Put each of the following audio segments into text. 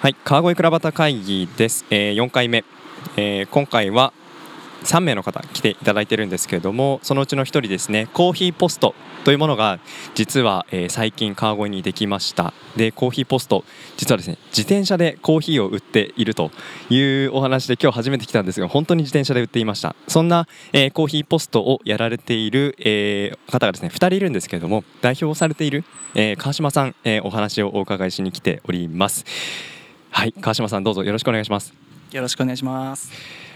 はい川越倉端会議です、えー、4回目、えー今回は3名の方来ていただいてるんですけれどもそのうちの1人ですねコーヒーポストというものが実は、えー最近川越にできました。でコーヒーポスト実はですね自転車でコーヒーを売っているというお話で今日初めて来たんですが本当に自転車で売っていました。そんな、えーコーヒーポストをやられている、えー方がですね2人いるんですけれども代表されている、え川島さん、えお話をお伺いしに来ております。はい川島さんどうぞよろしくお願いしますよろしくお願いします。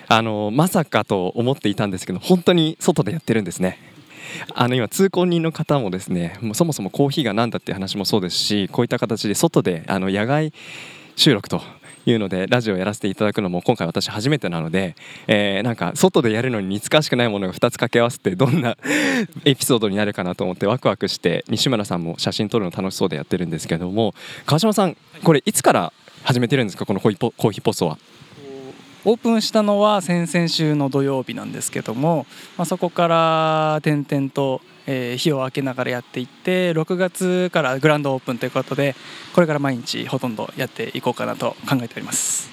あのまさかと思っていたんですけど本当に外でやってるんですねあの今通行人の方もですねもうそもそもコーヒーが何だっていう話もそうですしこういった形で外であの野外収録というのでラジオをやらせていただくのも今回私初めてなので、えーなんか外でやるのに似つかわしくないものが2つ掛け合わせてどんなエピソードになるかなと思ってワクワクして西村さんも写真撮るの楽しそうでやってるんですけども川島さんこれいつから始めてるんですか？このコーヒーポコーヒーポストは。オープンしたのは先々週の土曜日なんですけども、まあ、そこから点々と、えー日を空けながらやっていって6月からグランドオープンということでこれから毎日ほとんどやっていこうかなと考えております。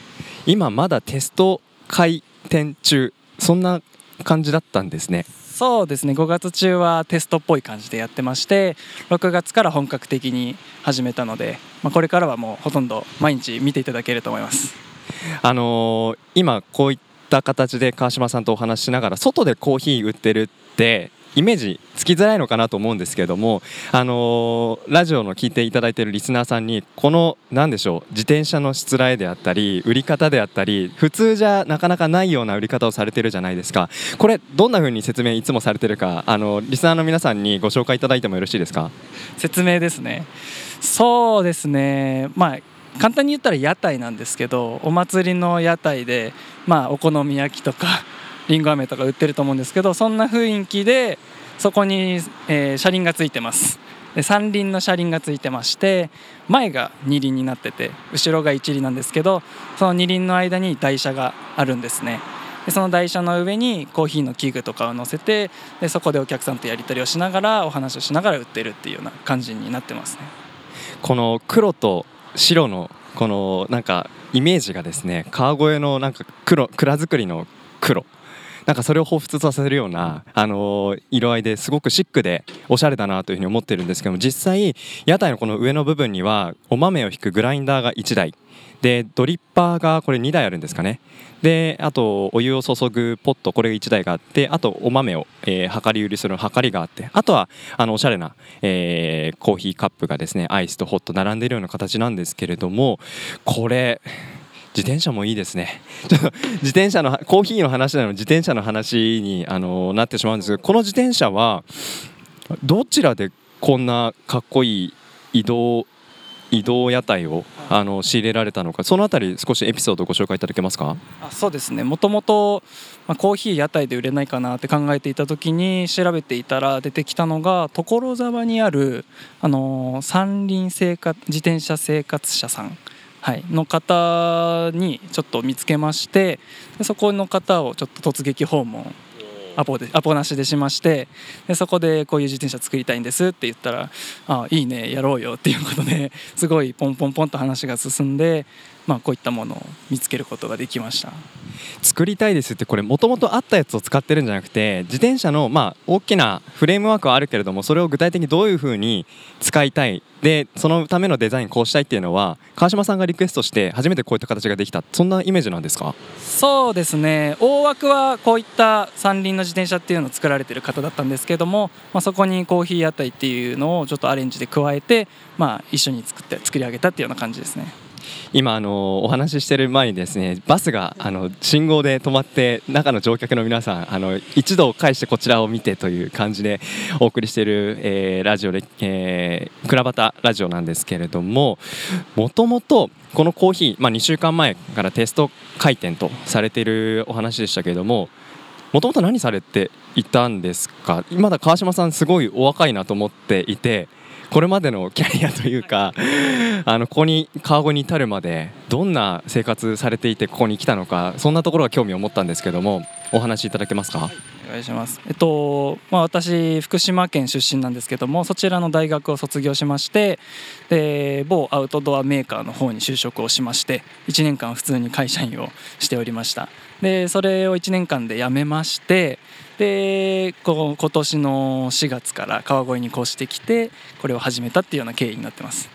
今まだテスト開店中。そんな感じだったんですね。そうですね。5月中はテストっぽい感じでやってまして6月から本格的に始めたので、まあ、これからはもうほとんど毎日見ていただけると思います。あのー今こういった形で川島さんとお話ししながら外でコーヒー売ってるってイメージつきづらいのかなと思うんですけれども、あのーラジオの聞いていただいているリスナーさんにこの何でしょう自転車のしつらえであったり売り方であったり普通じゃなかなかないような売り方をされているじゃないですか。これどんな風に説明いつもされているかあのリスナーの皆さんにご紹介いただいてもよろしいですか？説明ですね。そうですね。まあ簡単に言ったら屋台なんですけどお祭りの屋台でまあお好み焼きとかりんご飴とか売ってると思うんですけどそんな雰囲気でそこに、えー車輪がついてます。で三輪の車輪がついてまして前が二輪になってて後ろが一輪なんですけどその二輪の間に台車があるんですね。でその台車の上にコーヒーの器具とかを乗せてでそこでお客さんとやり取りをしながらお話をしながら売ってるっていうような感じになってますね。この黒と白のこのなんかイメージがですね川越のなんか黒蔵造りの黒。なんかそれを彷彿とさせるような、あの色合いですごくシックでおしゃれだなというふうに思ってるんですけども実際屋台のこの上の部分にはお豆を引くグラインダーが1台。でドリッパーがこれ2台あるんですかね。であとお湯を注ぐポットこれが1台があってあとお豆を、えー量り売りする量りがあってあとはあのおしゃれな、えーコーヒーカップがですねアイスとホット並んでいるような形なんですけれどもこれ自転車もいいですね。ちょっと自転車のコーヒーの話なのに自転車の話にあのなってしまうんですけどこの自転車はどちらでこんなかっこいい移動移動屋台をあの仕入れられたのか。そのあたり少しエピソードをご紹介いただけますか？あそうですね。もともとまあコーヒー屋台で売れないかなって考えていた時に調べていたら出てきたのが所沢にある、あのー三輪生活自転車生活者さん、はい、の方にちょっと見つけましてでそこの方をちょっと突撃訪問アポでアポなしでしましてでそこでこういう自転車作りたいんですって言ったら「あいいねやろうよ」っていうことですごいポンポンポンと話が進んで、まあ、こういったものを見つけることができました。作りたいですってこれもともとあったやつを使ってるんじゃなくて自転車のまあ大きなフレームワークはあるけれどもそれを具体的にどういうふうに使いたいでそのためのデザインこうしたいっていうのは川島さんがリクエストして初めてこういった形ができたそんなイメージなんですか？そうですね大枠はこういった三輪の自転車っていうのを作られてる方だったんですけども、まあ、そこにコーヒー屋台っていうのをちょっとアレンジで加えて、まあ、一緒に作って作り上げたっていうような感じですね。今あのお話ししている前にですねバスがあの信号で止まって中の乗客の皆さんあの一度返してこちらを見てという感じでお送りしている、えーラジオで、えー、倉端ラジオなんですけれどももともとこのコーヒー、まあ、2週間前からテスト開店とされているお話でしたけれどももともと何されていたんですか？まだ川島さんすごいお若いなと思っていてこれまでのキャリアというかあのここに川越に至るまでどんな生活されていてここに来たのかそんなところが興味を持ったんですけどもお話しいただけますか？お願いします。えっとまあ私福島県出身なんですけどもそちらの大学を卒業しましてで某アウトドアメーカーの方に就職をしまして1年間普通に会社員をしておりましたでそれを1年間で辞めましてでこう今年の4月から川越に越してきてこれを始めたっていうような経緯になってます。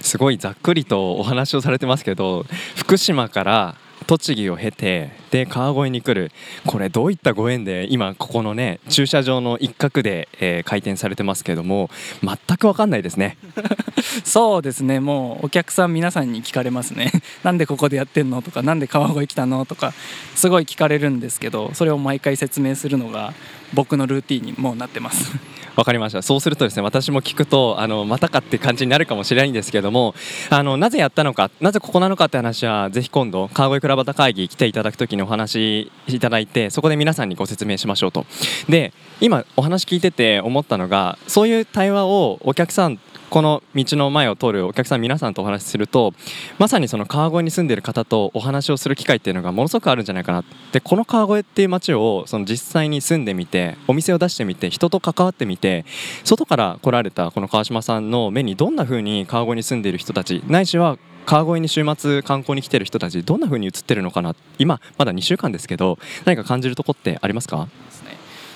すごいざっくりとお話をされてますけど福島から栃木を経てで川越に来るこれどういったご縁で今ここのね駐車場の一角で、えー、開店されてますけども全く分かんないですね。そうですね。もうお客さん皆さんに聞かれますね。なんでここでやってんのとかなんで川越来たのとかすごい聞かれるんですけどそれを毎回説明するのが僕のルーティンにもうなってます。わかりました。そうするとですね私も聞くとあのまたかって感じになるかもしれないんですけどもあのなぜやったのかなぜここなのかって話はぜひ今度川越倉端会議来ていただくときにお話いただいてそこで皆さんにご説明しましょうと。で今お話聞いてて思ったのがそういう対話をお客さんこの道の前を通るお客さん皆さんとお話しするとまさにその川越に住んでいる方とお話をする機会っていうのがものすごくあるんじゃないかなでこの川越っていう街をその実際に住んでみてお店を出してみて人と関わってみて外から来られたこの川島さんの目にどんな風に川越に住んでいる人たちないしは川越に週末観光に来てる人たちどんな風に映ってるのかな今まだ2週間ですけど何か感じるとこってありますか？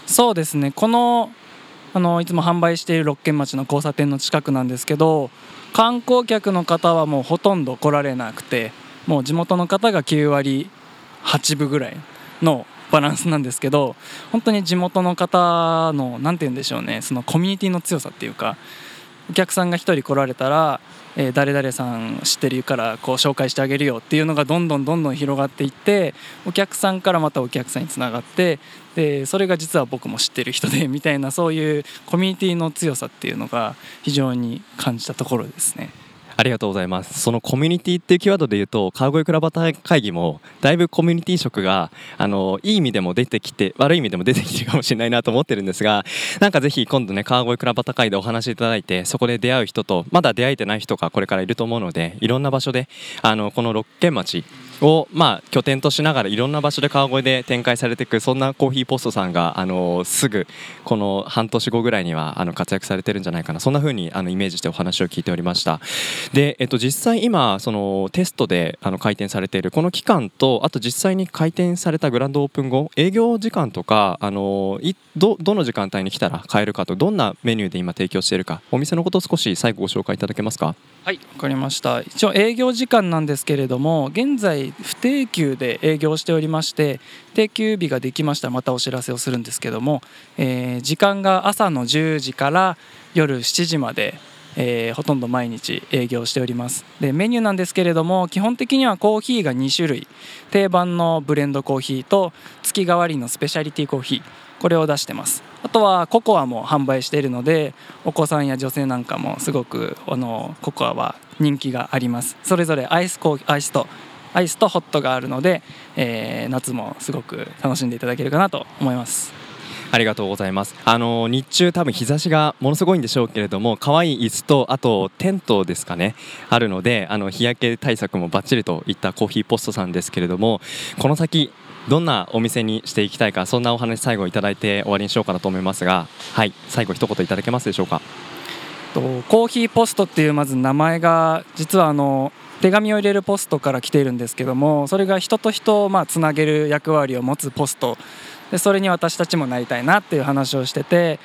そうですね。このあのいつも販売している六軒町の交差点の近くなんですけど観光客の方はもうほとんど来られなくてもう地元の方が9割8分ぐらいのバランスなんですけど本当に地元の方の何て言うんでしょうねそのコミュニティの強さっていうかお客さんが1人来られたらえー、誰々さん知ってるからこう紹介してあげるよっていうのがどんどんどんどん広がっていってお客さんからまたお客さんにつながってでそれが実は僕も知ってる人でみたいなそういうコミュニティの強さっていうのが非常に感じたところですね。ありがとうございます。そのコミュニティっていうキーワードで言うと川越クラバタ会議もだいぶコミュニティ色があのいい意味でも出てきて悪い意味でも出てきてるかもしれないなと思ってるんですがなんかぜひ今度ね川越クラバタ会でお話しいただいてそこで出会う人とまだ出会えてない人がこれからいると思うのでいろんな場所であのこの六軒町をまあ拠点としながらいろんな場所で川越で展開されていくそんなコーヒーポストさんがあのすぐこの半年後ぐらいにはあの活躍されてるんじゃないかなそんな風にあのイメージしてお話を聞いておりました。で、えっと、実際今そのテストであの開店されているこの期間とあと実際に開店されたグランドオープン後営業時間とかあのどどの時間帯に来たら買えるかとどんなメニューで今提供しているかお店のことを少し最後ご紹介いただけますか？はいわかりました。一応営業時間なんですけれども現在不定休で営業しておりまして定休日ができました。らまたお知らせをするんですけども、えー、時間が朝の10時から夜7時までえー、ほとんど毎日営業しております。でメニューなんですけれども基本的にはコーヒーが2種類。定番のブレンドコーヒーと月替わりのスペシャリティコーヒー。これを出してます。あとはココアも販売しているのでお子さんや女性なんかもすごくあのココアは人気があります。それぞれアイスコーアイスとアイスとホットがあるので、えー、夏もすごく楽しんでいただけるかなと思います。ありがとうございます。あの日中多分日差しがものすごいんでしょうけれども可愛い椅子とあとテントですかねあるのであの日焼け対策もバッチリといったコーヒーポストさんですけれどもこの先どんなお店にしていきたいかそんなお話最後いただいて終わりにしようかなと思いますがはい最後一言いただけますでしょうか？とコーヒーポストっていうまず名前が実はあの手紙を入れるポストから来ているんですけどもそれが人と人をまあつなげる役割を持つポスト。でそれに私たちもなりたいなっていう話をしてて、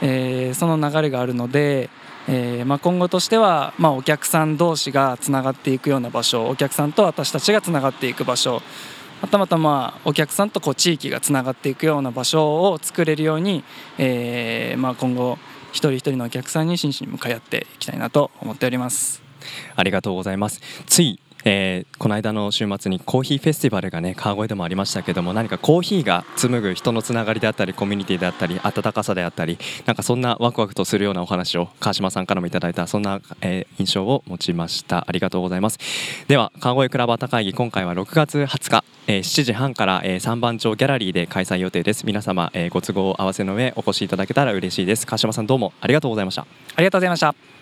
えー、その流れがあるので、えー、まあ、今後としては、まあ、お客さん同士がつながっていくような場所お客さんと私たちがつながっていく場所またまたまお客さんとこう地域がつながっていくような場所を作れるように、えー、まあ、今後一人一人のお客さんに真摯に向かい合っていきたいなと思っております。ありがとうございます。ついえー、この間の週末にコーヒーフェスティバルがね川越でもありましたけども何かコーヒーが紡ぐ人のつながりであったりコミュニティであったり温かさであったりなんかそんなワクワクとするようなお話を川島さんからもいただいたそんな、えー、印象を持ちました。ありがとうございます。では川越クラブアタ会議今回は6月20日、えー、7時半から、えー、三番町ギャラリーで開催予定です。皆様、えー、ご都合合わせの上お越しいただけたら嬉しいです。川島さんどうもありがとうございました。ありがとうございました。